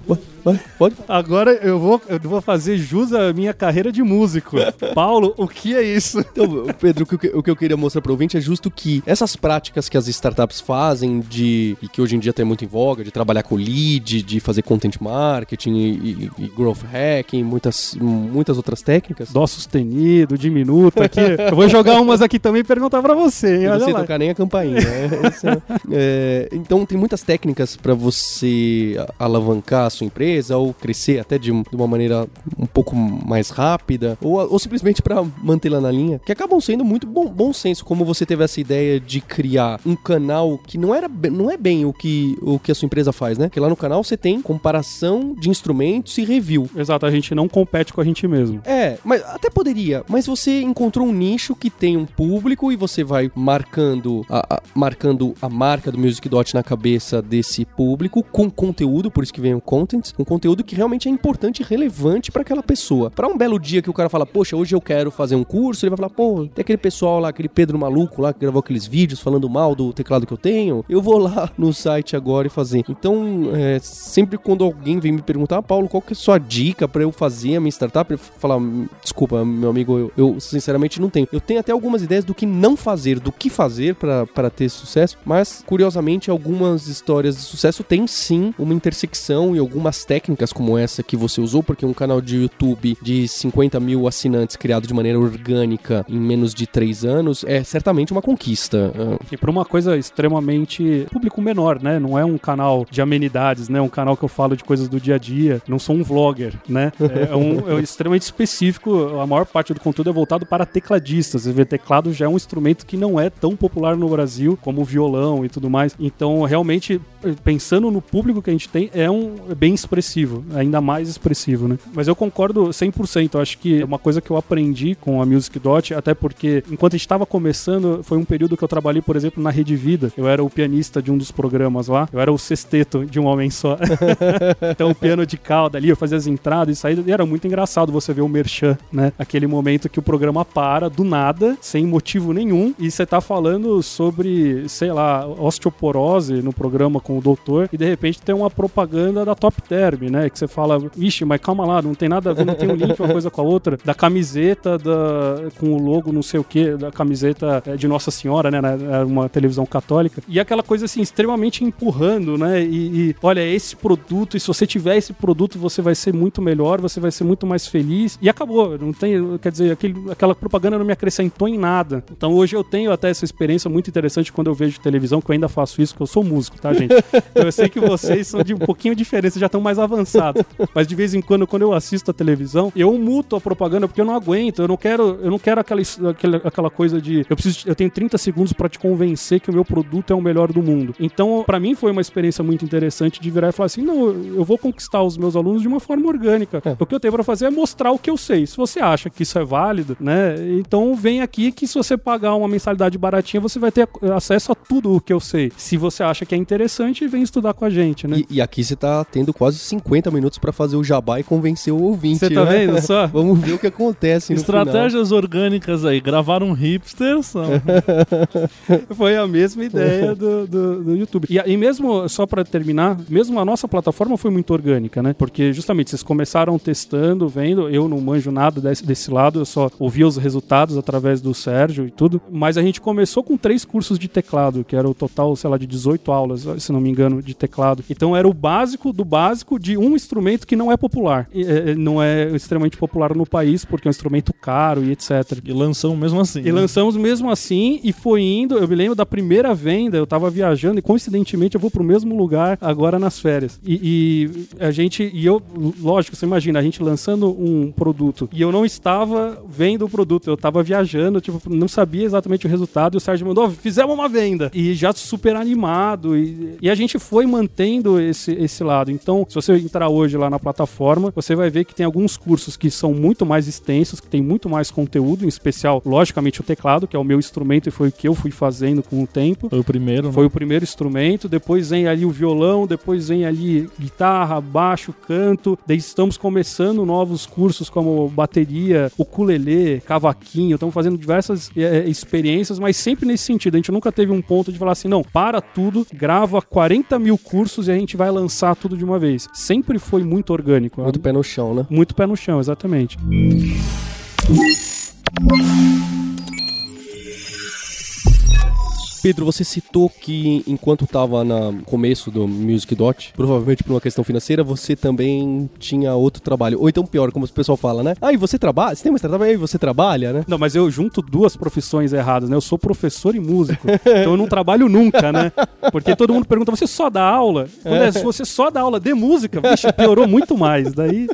Pode? Agora eu vou, eu vou fazer jus à minha carreira de músico. Paulo, o que é isso? Então, Pedro, o que, eu- o que eu queria mostrar pro ouvinte é justo que essas práticas que as startups fazem de e que hoje em dia tem muito em voga, de trabalhar com lead, de fazer content marketing e, e- e growth hacking, muitas, muitas outras técnicas. Dó sustenido, diminuto aqui. Eu vou jogar umas aqui também e perguntar pra você, hein? Eu não Olha sei lá. tocar nem a campainha. né? É- é, então tem muitas técnicas pra você alavancar a sua empresa ou crescer até de, um- uma maneira um pouco mais rápida ou, ou simplesmente para mantê-la na linha, que acabam sendo muito bom, bom senso, como você teve essa ideia de criar um canal que não era não é bem o que, o que a sua empresa faz, né? Que lá no canal você tem comparação de instrumentos e review. Exato, a gente não compete com a gente mesmo. É, mas até poderia. Mas você encontrou um nicho que tem um público e você vai marcando a, a- marcando a marca do Music Dot na cabeça desse público com conteúdo, por isso que vem o content, um conteúdo que realmente é importante e relevante pra aquela pessoa. Pra um belo dia que o cara fala, poxa, hoje eu quero fazer um curso, ele vai falar, pô, tem aquele pessoal lá, aquele Pedro maluco lá que gravou aqueles vídeos falando mal do teclado que eu tenho, eu vou lá no site agora e fazer. Então, é, sempre quando alguém vem me perguntar, ah, Paulo, qual que é a sua dica pra eu fazer a minha startup? Eu falar, "Hum, desculpa, meu amigo, eu, eu sinceramente não tenho. Eu tenho até algumas ideias do que não fazer, do que fazer pra ter sucesso, mas curiosamente algumas histórias de sucesso têm sim uma intersecção e algumas técnicas como essa que você usou, porque um canal de YouTube de 50 mil assinantes criado de maneira orgânica em menos de 3 anos é certamente uma conquista. Ah, E para uma coisa extremamente público menor, né? Não é um canal de amenidades, né? Um canal que eu falo de coisas do dia a dia. Não sou um vlogger, né? É, um, é extremamente específico. A maior parte do conteúdo é voltado para tecladistas. Você vê, teclado já é um instrumento que não é tão popular no Brasil como o violão e tudo mais. Então, realmente, pensando no público que a gente tem, é um bem expressivo, ainda mais expressivo, né? Mas eu concordo 100%. Eu acho que é uma coisa que eu aprendi com a Music Dot, até porque enquanto a gente estava começando, foi um período que eu trabalhei, por exemplo, na Rede Vida. Eu era o pianista de um dos programas lá. Eu era o sexteto de um homem só. então, o piano de cauda ali, eu fazia as entradas e saídas. E era muito engraçado você ver o merchan, né? Aquele momento que o programa para do nada, sem motivo nenhum, e você tá falando sobre, sei lá, osteoporose no programa com o doutor, e de repente tem uma propaganda da Top Term, né? Que você fala, vixe, mas calma lá, não tem nada a ver, não tem um link uma coisa com a outra, da camiseta da, com o logo não sei o que, da camiseta eh, de Nossa Senhora, né? Uma televisão católica. E aquela coisa assim, extremamente empurrando, né? E, e, olha, é esse produto, e se você tiver esse produto, você vai ser muito melhor, você vai ser muito mais feliz. E acabou, não tem, quer dizer, aquele, aquela propaganda não me acrescentou em nada. Então hoje eu tenho até essa experiência muito interessante quando eu vejo televisão, que eu ainda faço isso, porque eu sou músico, tá, gente? Então eu sei que vocês são de um pouquinho diferentes, vocês já estão mais avançados. Mas de vez em quando, quando eu assisto a televisão, eu muto a propaganda porque eu não aguento, eu não quero, eu não quero aquela, aquela, aquela coisa de eu preciso, eu tenho 30 segundos para te convencer que o meu produto é o melhor do mundo. Então, para mim foi uma experiência muito interessante de virar e falar assim: "Não, eu vou conquistar os meus alunos de uma forma orgânica. É. O que eu tenho para fazer é mostrar o que eu sei. Se você acha que isso é válido, né? Então vem aqui que se você pagar uma mensalidade baratinha, você vai ter acesso a tudo o que eu sei. Se você acha que é interessante, vem estudar com a gente, né? E, e aqui você tá tendo quase 50 minutos pra fazer o jabá e convencer o ouvinte. Você tá né? vendo só? Vamos ver o que acontece no final. Estratégias orgânicas aí. Gravar um hipster são. Foi a mesma ideia do, do, do YouTube. E, e mesmo, só pra terminar, mesmo a nossa plataforma foi muito orgânica, né? Porque justamente vocês começaram testando, vendo, eu não manjo nada desse, desse lado, eu só ouvia os resultados através do Sérgio e tudo. Mas a gente começou com três cursos de teclado, que era o total, sei lá, de 18 aulas, se não me engano, de teclado. Então era o básico do básico de um instrumento que não é popular. E, é, não é extremamente popular no país, porque é um instrumento caro e etc. E lançam mesmo assim. E né? lançamos mesmo assim e foi indo. Eu me lembro da primeira venda, eu tava viajando e coincidentemente eu vou pro mesmo lugar agora nas férias. E, e a gente, e eu, lógico, você imagina, a gente lançando um produto e eu não estava vendo o produto, eu tava viajando, tipo, não sabia exatamente o resultado e o Sérgio mandou, "Ó, fizemos uma venda. E já super animado. E, e a gente foi mantendo esse, esse lado. Então, se você entrar hoje lá na plataforma, você vai ver que tem alguns cursos que são muito mais extensos, que tem muito mais conteúdo, em especial, logicamente, o teclado, que é o meu instrumento e foi o que eu fui fazendo com o tempo. Foi o primeiro, né? Foi o primeiro instrumento, depois vem ali o violão, depois vem ali guitarra, baixo, canto. Daí estamos começando novos cursos como bateria, ukulele, cavaquinho. Estamos fazendo diversas é, experiências, mas sempre nesse sentido. A gente nunca teve um ponto de falar assim, não, para tudo, grava 40 mil cursos e a gente vai lançar tudo de uma vez. Sempre foi muito orgânico. Muito pé no chão, né? Muito pé no chão, exatamente. Pedro, você citou que enquanto estava no começo do Music Dot, provavelmente por uma questão financeira, você também tinha outro trabalho. Ou então pior, como o pessoal fala, né? Ah, e você trabalha? Você tem uma startup aí, você trabalha, né? Não, mas eu junto duas profissões erradas, né? Eu sou professor e músico. então eu não trabalho nunca, né? Porque todo mundo pergunta, você só dá aula? Quando é, se você só dá aula de música, vixe, piorou muito mais. Daí.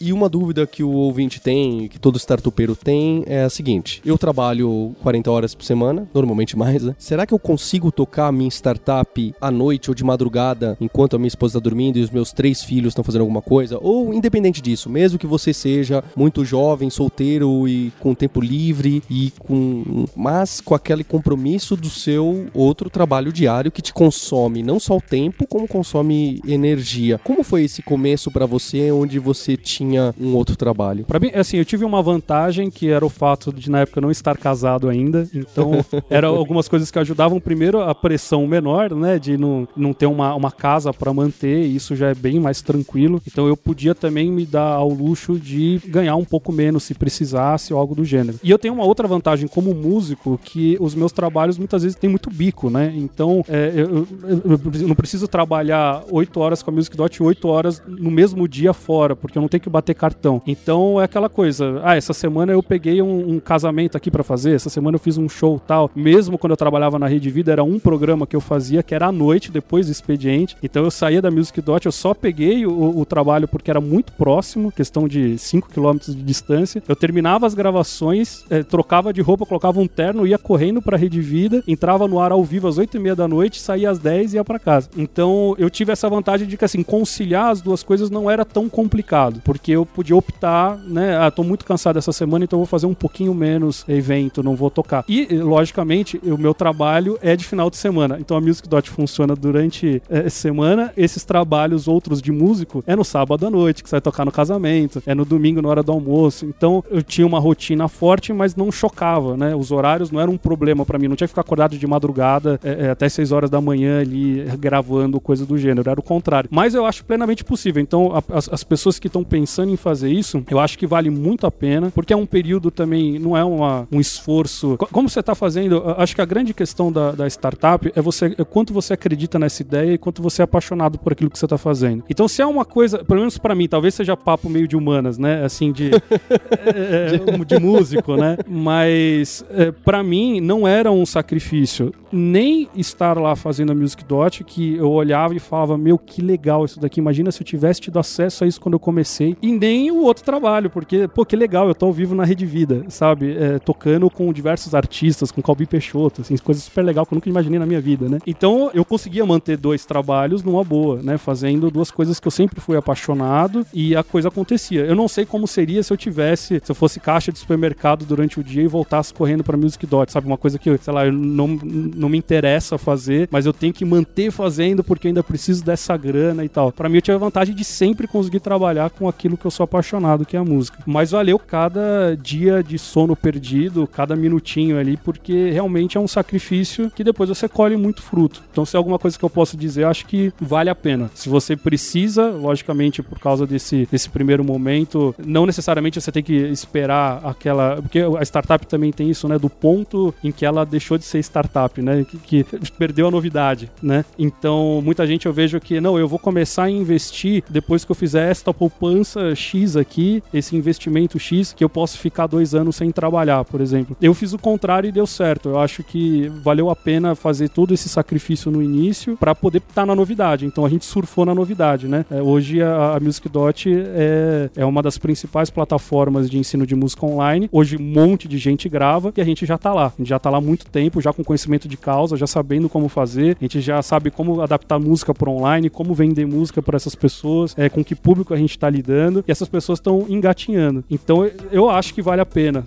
E uma dúvida que o ouvinte tem, que todo startupeiro tem, é a seguinte: eu trabalho 40 horas por semana, normalmente mais, né? Será que eu consigo tocar a minha startup à noite ou de madrugada, enquanto a minha esposa está dormindo e os meus três filhos estão fazendo alguma coisa? Ou independente disso, mesmo que você seja muito jovem, solteiro e com tempo livre e com mas com aquele compromisso do seu outro trabalho diário que te consome não só o tempo, como consome energia. Como foi esse começo para você onde você tinha um outro trabalho? Para mim, assim, eu tive uma vantagem que era o fato de na época não estar casado ainda, então eram algumas coisas que ajudavam primeiro a pressão menor, né, de não, não ter uma, uma casa para manter, isso já é bem mais tranquilo. Então eu podia também me dar ao luxo de ganhar um pouco menos se precisasse ou algo do gênero. E eu tenho uma outra vantagem como músico que os meus trabalhos muitas vezes têm muito bico, né? Então é, eu, eu, eu, não preciso trabalhar 8 horas com a Music Dot 8 horas no mesmo dia fora, porque eu não tenho que bater cartão. Então é aquela coisa, ah, essa semana eu peguei um, um casamento aqui para fazer, essa semana eu fiz um show tal. Mesmo quando eu trabalhava na Rede Vida, era um programa que eu fazia que era à noite, depois do expediente. Então eu saía da Music Dot, eu só peguei o, o trabalho porque era muito próximo, questão de 5 km de distância. Eu terminava as gravações, eh, trocava de roupa, colocava um terno, ia correndo pra Rede Vida, entrava no ar ao vivo às 8 e meia da noite, saía às 10 e ia para casa. Então eu tive essa vantagem de que assim, conciliar as duas coisas não era tão complicado, porque eu podia optar, né? Ah, tô muito cansado essa semana, então vou fazer um pouquinho menos evento, não vou tocar. E, logicamente, o meu trabalho é de final de semana. Então a Music Dot funciona durante é, semana. Esses trabalhos outros de músico é no sábado à noite, que você vai tocar no casamento, é no domingo na hora do almoço. Então eu tinha uma rotina forte, mas não chocava, né? Os horários não eram um problema para mim. Não tinha que ficar acordado de madrugada é, é, até 6 horas da manhã ali gravando coisa do gênero. Era o contrário. Mas eu acho plenamente possível. Então a, as, as pessoas que estão pensando em fazer isso, eu acho que vale muito a pena, porque é um período também, não é uma, um esforço. Como você está fazendo, acho que a grande questão da, da startup é você é quanto você acredita nessa ideia e quanto você é apaixonado por aquilo que você está fazendo. Então, se é uma coisa, pelo menos para mim, talvez seja papo meio de humanas, né? Assim, de, é, é, de músico, né? Mas é, para mim não era um sacrifício nem estar lá fazendo a Music Dot, que eu olhava e falava, meu, que legal isso daqui. Imagina se eu tivesse tido acesso a isso quando eu comecei. E nem o outro trabalho, porque, pô, que legal, eu tô ao vivo na Rede Vida, sabe? É, tocando com diversos artistas, com Calbi Peixoto, assim, coisas super legal que eu nunca imaginei na minha vida, né? Então eu conseguia manter dois trabalhos numa boa, né? Fazendo duas coisas que eu sempre fui apaixonado e a coisa acontecia. Eu não sei como seria se eu tivesse, se eu fosse caixa de supermercado durante o dia e voltasse correndo pra Music Dot, sabe? Uma coisa que, sei lá, eu não, não me interessa fazer, mas eu tenho que manter fazendo porque ainda preciso dessa grana e tal. Para mim eu tive a vantagem de sempre conseguir trabalhar com aquilo que eu sou apaixonado, que é a música. Mas valeu cada dia de sono perdido, cada minutinho ali, porque realmente é um sacrifício que depois você colhe muito fruto. Então, se é alguma coisa que eu posso dizer, acho que vale a pena. Se você precisa, logicamente, por causa desse, desse primeiro momento, não necessariamente você tem que esperar aquela. Porque a startup também tem isso, né? Do ponto em que ela deixou de ser startup, né? Que, que perdeu a novidade, né? Então, muita gente eu vejo que, não, eu vou começar a investir depois que eu fizer esta poupança X aqui, esse investimento X, que eu posso ficar dois anos sem trabalhar, por exemplo. Eu fiz o contrário e deu certo. Eu acho que valeu a pena fazer todo esse sacrifício no início para poder estar tá na novidade. Então a gente surfou na novidade, né? É, hoje a, a Music Dot é, é uma das principais plataformas de ensino de música online. Hoje um monte de gente grava e a gente já tá lá. A gente já tá lá há muito tempo, já com conhecimento de causa, já sabendo como fazer. A gente já sabe como adaptar música para online, como vender música para essas pessoas, é, com que público a gente está lidando. E essas pessoas estão engatinhando. Então eu acho que vale a pena.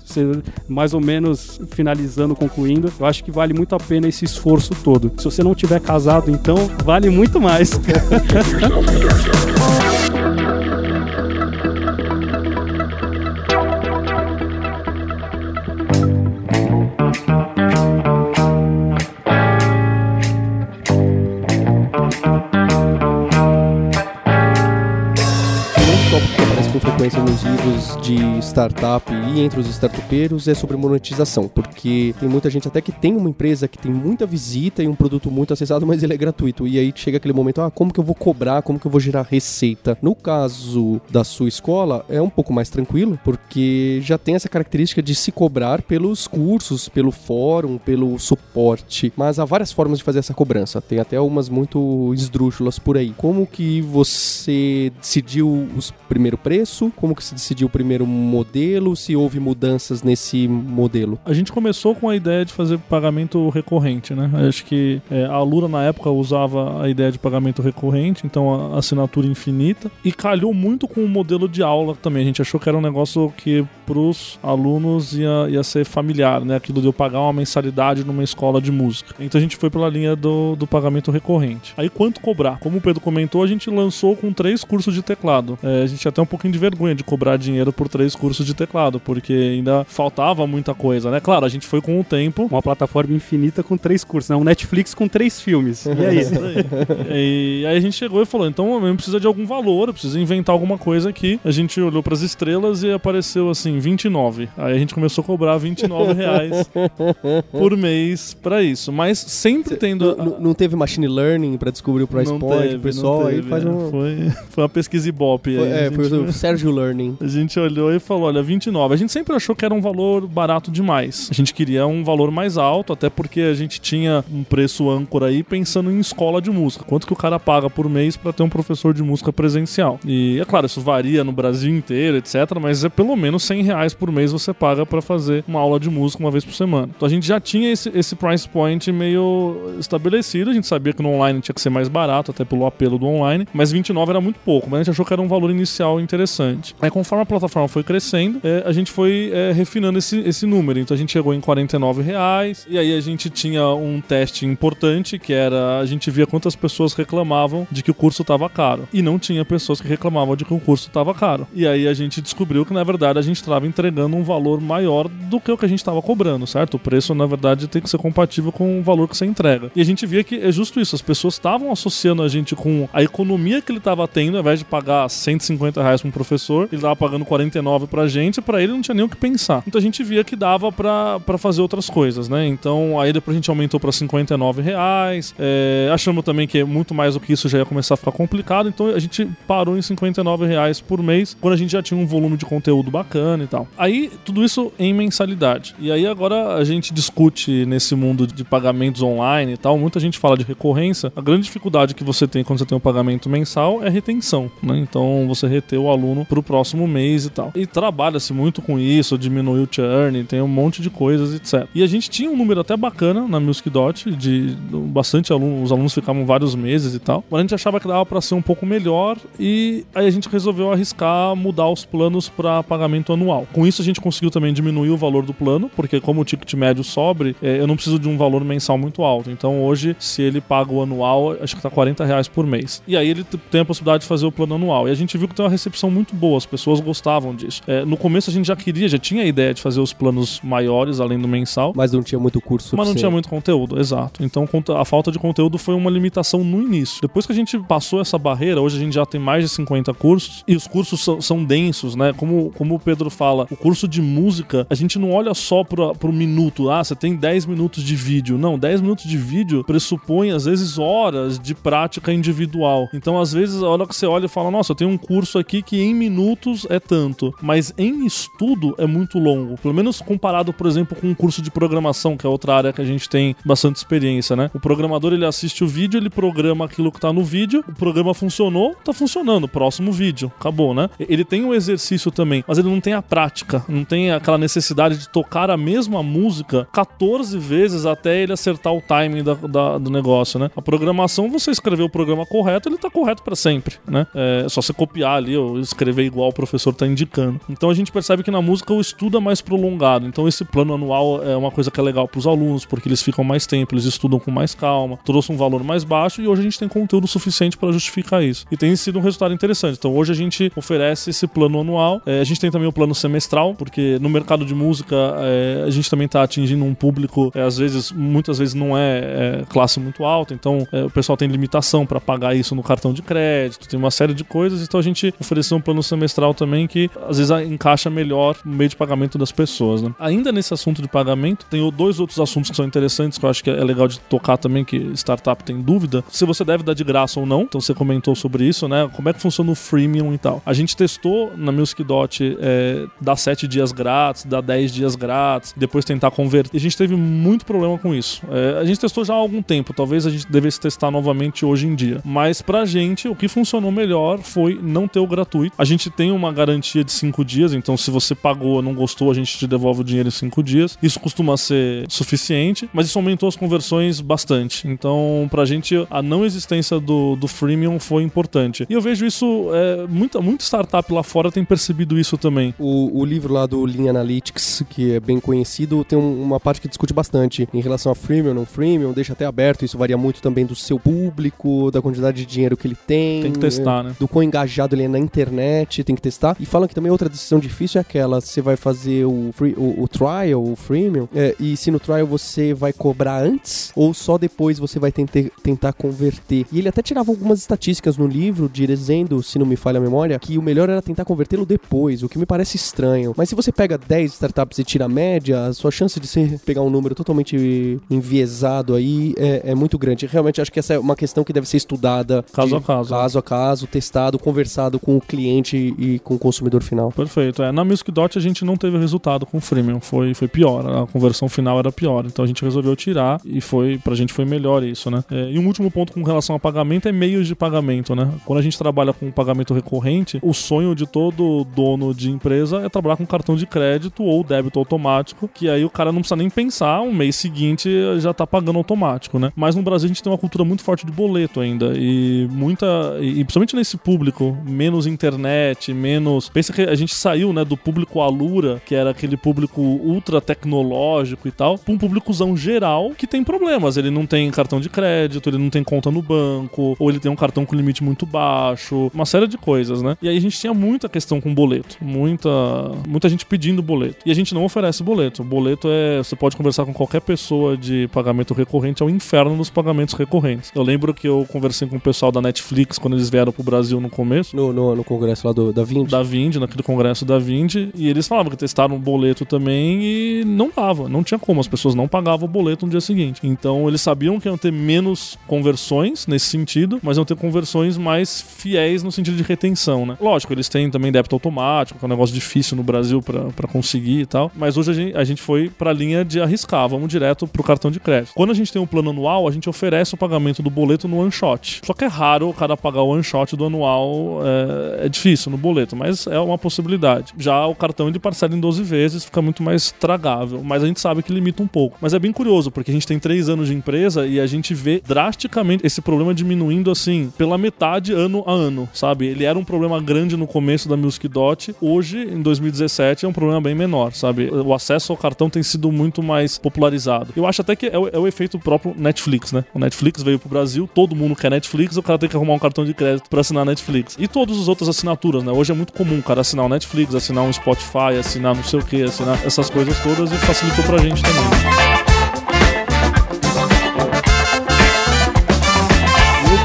Mais ou menos finalizando, concluindo, eu acho que vale muito a pena esse esforço todo. Se você não tiver casado, então vale muito mais. startup e entre os startupeiros é sobre monetização, porque tem muita gente até que tem uma empresa que tem muita visita e um produto muito acessado, mas ele é gratuito. E aí chega aquele momento, ah, como que eu vou cobrar, como que eu vou gerar receita? No caso da sua escola, é um pouco mais tranquilo, porque já tem essa característica de se cobrar pelos cursos, pelo fórum, pelo suporte. Mas há várias formas de fazer essa cobrança. Tem até umas muito esdrúxulas por aí. Como que você decidiu o primeiro preço? Como que se decidiu o primeiro modelo? Se houve mudanças nesse modelo? A gente começou com a ideia de fazer pagamento recorrente, né? Acho que é, a Lura na época usava a ideia de pagamento recorrente, então a assinatura infinita, e calhou muito com o modelo de aula também. A gente achou que era um negócio que pros alunos ia, ia ser familiar, né? Aquilo de eu pagar uma mensalidade numa escola de música. Então a gente foi pela linha do, do pagamento recorrente. Aí quanto cobrar? Como o Pedro comentou, a gente lançou com três cursos de teclado. É, a gente até um pouquinho de vergonha de cobrar dinheiro por três cursos de teclado, porque ainda faltava muita coisa, né? Claro, a gente foi com o tempo. Uma plataforma infinita com três cursos, né? Um Netflix com três filmes. E aí? e aí a gente chegou e falou: então eu precisa de algum valor, eu preciso inventar alguma coisa aqui. A gente olhou para as estrelas e apareceu assim, 29. Aí a gente começou a cobrar 29 reais por mês para isso. Mas sempre tendo. Não, não teve machine learning para descobrir o price Não point, teve, o pessoal não aí teve, faz é. um. Foi, foi uma pesquisa Ibope. Foi, aí. é, A foi o Sérgio Learning. A gente olhou e falou: olha, 29. A gente sempre achou que era um valor barato demais. A gente queria um valor mais alto, até porque a gente tinha um preço âncora aí pensando em escola de música. Quanto que o cara paga por mês para ter um professor de música presencial? E é claro, isso varia no Brasil inteiro, etc. Mas é pelo menos 100 reais por mês você paga para fazer uma aula de música uma vez por semana. Então a gente já tinha esse, esse price point meio estabelecido. A gente sabia que no online tinha que ser mais barato, até pelo apelo do online. Mas 29 era muito pouco, mas a gente achou que era um valor inicial interessante. Aí conforme a plataforma foi crescendo, é, a gente foi é, refinando esse, esse número. Então a gente chegou em 49 reais. E aí a gente tinha um teste importante que era a gente via quantas pessoas reclamavam de que o curso estava caro. E não tinha pessoas que reclamavam de que o curso estava caro. E aí a gente descobriu que na verdade a gente estava entregando um valor maior do que o que a gente estava cobrando, certo? O preço na verdade tem que ser compatível com o valor que você entrega. E a gente via que é justo isso, as pessoas estavam associando a gente com a economia que ele estava tendo, ao invés de pagar 150 reais para um professor, ele estava pagando 49 pra gente, pra ele não tinha nem o que pensar. Então a gente via que dava pra fazer outras coisas, né? Então aí depois a gente aumentou pra 59 reais. É, achamos também que muito mais do que isso já ia começar a ficar complicado, então a gente parou em 59 reais por mês, quando a gente já tinha um volume de conteúdo bacana e tal. Aí tudo isso em mensalidade. E aí agora a gente discute nesse mundo de pagamentos online e tal, muita gente fala de recorrência. A grande dificuldade que você tem quando você tem um pagamento mensal é retenção, né? Então você reter o aluno pro próximo mês e tal. E trabalha-se muito com isso, diminui o churn, tem um monte de coisas, etc. E a gente tinha um número até bacana na Musicdot, de bastante alunos, os alunos ficavam vários meses e tal. Mas a gente achava que dava pra ser um pouco melhor e aí a gente resolveu arriscar mudar os planos para pagamento anual. Com isso a gente conseguiu também diminuir o valor do plano, porque como o ticket médio sobe, é, eu não preciso de um valor mensal muito alto. Então hoje, se ele paga o anual, acho que tá 40 reais por mês. E aí ele tem a possibilidade de fazer o plano anual. E a gente viu que tem uma recepção muito boa, as pessoas gostavam disso. É, no começo a gente já queria, já tinha a ideia de fazer os planos maiores, além do mensal. Mas não tinha muito curso Mas não tinha muito conteúdo, exato. Então a falta de conteúdo foi uma limitação no início. Depois que a gente passou essa barreira, hoje a gente já tem mais de 50 cursos e os cursos são, são densos, né? Como, como o Pedro fala, o curso de música, a gente não olha só pro, pro minuto. Ah, você tem 10 minutos de vídeo. Não, 10 minutos de vídeo pressupõe, às vezes, horas de prática individual. Então, às vezes, a hora que você olha e fala, nossa, eu tenho um curso aqui que em minutos é tanto. Mas em estudo é muito longo. Pelo menos comparado, por exemplo, com um curso de programação, que é outra área que a gente tem bastante experiência, né? O programador, ele assiste o vídeo, ele programa aquilo que tá no vídeo, o programa funcionou, tá funcionando, próximo vídeo, acabou, né? Ele tem o exercício também, mas ele não tem a prática, não tem aquela necessidade de tocar a mesma música 14 vezes até ele acertar o timing da- da- do negócio, né? A programação, você escreveu o programa correto, ele tá correto para sempre, né? É só você copiar ali ou escrever igual o professor tá indicando. Então a gente percebe que na música o estudo é mais prolongado. Então esse plano anual é uma coisa que é legal pros alunos, porque eles ficam mais tempo, eles estudam com mais calma, trouxe um valor mais baixo e hoje a gente tem conteúdo suficiente para justificar isso. E tem sido um resultado interessante. Então hoje a gente oferece esse plano anual. É, a gente tem também o plano semestral, porque no mercado de música é, a gente também está atingindo um público, é, às vezes, muitas vezes não é, é, classe muito alta, então é, o pessoal tem limitação para pagar isso no cartão de crédito, tem uma série de coisas. Então a gente ofereceu um plano semestral também que às vezes encaixa melhor no meio de pagamento das pessoas, né? Ainda nesse assunto de pagamento, tem dois outros assuntos que são interessantes que eu acho que é legal de tocar também, que startup tem dúvida. Se você deve dar de graça ou não, então você comentou sobre isso, né? Como é que funciona o freemium e tal. A gente testou na MusicDot é, dar 7 dias grátis, dar 10 dias grátis, depois tentar converter. A gente teve muito problema com isso. É, a gente testou já há algum tempo, talvez a gente devesse testar novamente hoje em dia. Mas pra gente, o que funcionou melhor foi não ter o gratuito. A gente tem uma garantia de 5 dias, então se você pagou, não gostou, a gente te devolve o dinheiro em 5 dias. Isso costuma ser suficiente, mas isso aumentou as conversões bastante. Então, pra gente, a não existência do, do freemium foi importante. E eu vejo isso, é, muita, muita startup lá fora tem percebido isso também. O, o livro lá do Lean Analytics, que é bem conhecido, tem um- uma parte que discute bastante em relação a freemium, não freemium, deixa até aberto, isso varia muito também do seu público, da quantidade de dinheiro que ele tem. Tem que testar, né? Do quão engajado ele é na internet, tem que testar. E falam que também outra decisão difícil é aquela, você vai fazer o, free, o, o trial, o freemium, é, e se no trial você vai cobrar antes, ou só depois você vai tente- tentar converter. E ele até tirava algumas estatísticas no livro, dizendo, se não me falha a memória, que o melhor era tentar convertê-lo depois, o que me parece estranho. Mas se você pega 10 startups e tira a média, a sua chance de você pegar um número totalmente enviesado aí é, é muito grande. Realmente acho que essa é uma questão que deve ser estudada Caso a caso. caso a caso, testado, conversado com o cliente e com o consumidor final. Perfeito. É, na MusicDot a gente não teve resultado com o freemium, foi, foi pior. A conversão final era pior. Então a gente resolveu tirar e foi pra gente foi melhor isso, né? É, e um último ponto com relação a pagamento é meios de pagamento, né? Quando a gente trabalha com pagamento recorrente, o sonho de todo dono de empresa é trabalhar com cartão de crédito ou débito automático, que aí o cara não precisa nem pensar, um mês seguinte já tá pagando automático, né? Mas no Brasil a gente tem uma cultura muito forte de boleto ainda e muita e principalmente nesse público menos internet, menos pensa que a gente saiu, né, do público alura, que era aquele público ultra tecnológico e tal, pra um públicozão geral que tem problemas, ele não tem cartão de crédito, ele não tem conta no banco, ou ele tem um cartão com limite muito baixo, uma série de coisas, né? E aí a gente tinha muita questão com boleto, muita muita gente pedindo boleto. E a gente não oferece boleto. O boleto é, você pode conversar com qualquer pessoa de pagamento recorrente, é o inferno dos pagamentos recorrentes. Eu lembro que eu conversei com o pessoal da Netflix quando eles vieram pro Brasil no começo, No, no, no congresso lá do, da Vind. da Vind, naquele congresso da Vind, e eles falavam que testaram o boleto também e não dava, não tinha como, as pessoas não pagavam o boleto no dia seguinte. Então eles sabiam que iam ter menos conversões nesse sentido, mas iam ter conversões mais fiéis no sentido de retenção, né? Lógico, eles têm também débito automático, que é um negócio difícil no Brasil pra conseguir e tal, mas hoje a gente, a gente foi pra linha de arriscar, vamos direto pro cartão de crédito. Quando a gente tem um plano anual, a gente oferece o pagamento do boleto no one shot. Só que é raro o cara pagar o one shot do anual, é, é difícil no boleto, mas é uma possibilidade. Já o cartão ele parcela em 12 vezes, fica muito mais tragável, mas a gente sabe que limita um pouco. Mas é bem curioso, porque a gente tem três anos de empresa e a gente vê drasticamente esse problema diminuindo assim, pela metade ano a ano, sabe? Ele era um problema grande no começo da Music Dot, hoje, em 2017, é um problema bem menor, sabe? O acesso ao cartão tem sido muito mais popularizado. Eu acho até que é o, é o efeito próprio Netflix, né? O Netflix veio pro Brasil, todo mundo quer Netflix, o cara tem que arrumar um cartão de crédito pra assinar Netflix. E todas as outras assinaturas, né? Hoje é muito comum o cara assinar o Netflix, assinar um Spotify, assinar não sei o que, assinar essas coisas todas e facilitou pra gente também.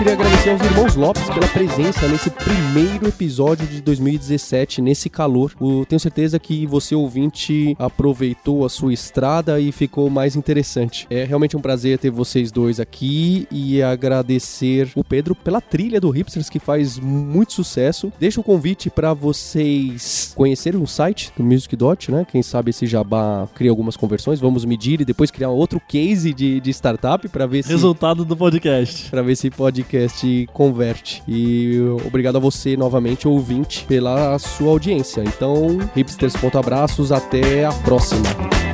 Queria agradecer aos irmãos Lopes pela presença nesse primeiro episódio de 2017, nesse calor. Eu tenho certeza que você, ouvinte, aproveitou a sua estrada e ficou mais interessante. É realmente um prazer ter vocês dois aqui e agradecer o Pedro pela trilha do Hipsters, que faz muito sucesso. Deixa o convite para vocês conhecerem o site do Music Dot, né? Quem sabe esse jabá cria algumas conversões. Vamos medir e depois criar outro case de, de startup para ver se Resultado do podcast. para ver se podcast converte. E obrigado a você novamente, ouvinte, pela sua audiência. Então, hipsters.abraços, até a próxima.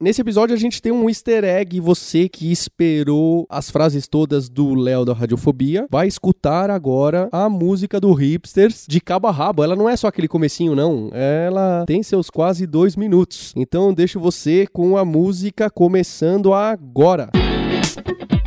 Nesse episódio a gente tem um easter egg. Você que esperou as frases todas do Léo da Radiofobia vai escutar agora a música do Hipsters de cabo a rabo. Ela não é só aquele comecinho, não. Ela tem seus quase dois minutos. Então deixo você com a música começando agora. Música